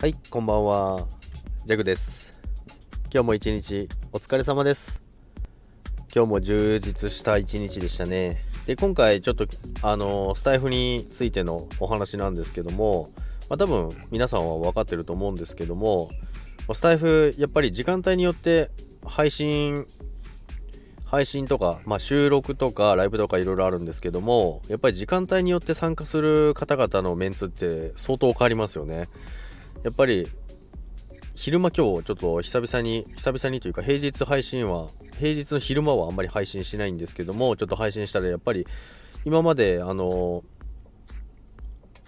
はい、こんばんは。ジャグです。今日も一日お疲れ様です。今日も充実した一日でしたね。で、今回ちょっと、あの、スタイフについてのお話なんですけども、まあ、多分皆さんは分かってると思うんですけども、スタイフ、やっぱり時間帯によって配信、配信とか、まあ、収録とかライブとかいろいろあるんですけども、やっぱり時間帯によって参加する方々のメンツって相当変わりますよね。やっぱり昼間今日ちょっと久々に久々にというか平日配信は平日の昼間はあんまり配信しないんですけどもちょっと配信したらやっぱり今まであの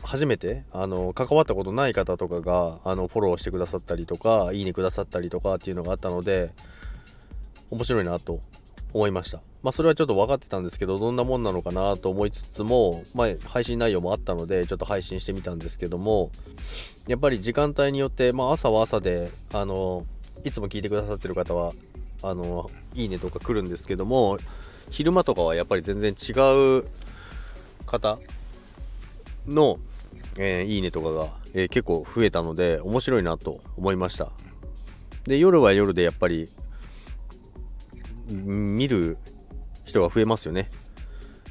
初めてあの関わったことない方とかがあのフォローしてくださったりとかいいねくださったりとかっていうのがあったので面白いなと思いました。まあそれはちょっと分かってたんですけどどんなもんなのかなと思いつつも、まあ、配信内容もあったのでちょっと配信してみたんですけどもやっぱり時間帯によって、まあ、朝は朝であのいつも聞いてくださってる方はあのいいねとか来るんですけども昼間とかはやっぱり全然違う方の、えーいいねとかが、えー結構増えたので面白いなと思いました。で夜は夜でやっぱり見る人が増えますよね。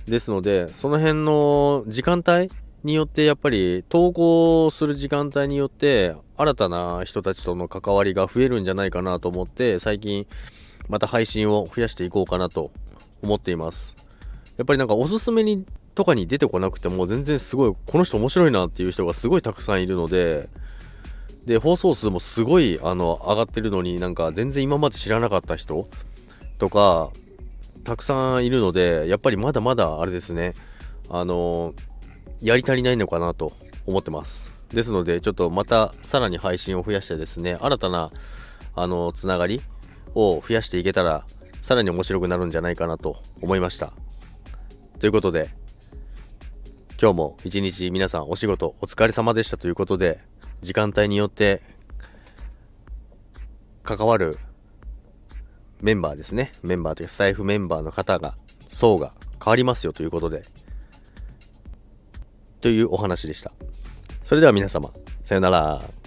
ですのでその辺の時間帯によってやっぱり投稿する時間帯によって新たな人たちとの関わりが増えるんじゃないかなと思って最近また配信を増やしていこうかなと思っています。やっぱりなんかおすすめにとかに出てこなくても全然すごいこの人面白いなっていう人がすごいたくさんいるのでで放送数もすごいあの上がってるのになんか全然今まで知らなかった人とかたくさんいるのでやっぱりまだまだあれですね。あのやり足りないのかなと思ってます。ですのでちょっとまたさらに配信を増やしてですね新たなあのつながりを増やしていけたらさらに面白くなるんじゃないかなと思いました。ということで今日も一日皆さんお仕事お疲れ様でしたということで時間帯によって関わるメンバーですねメンバーというかスタイフメンバーの方が層が変わりますよということでというお話でした。それでは皆様、さよなら。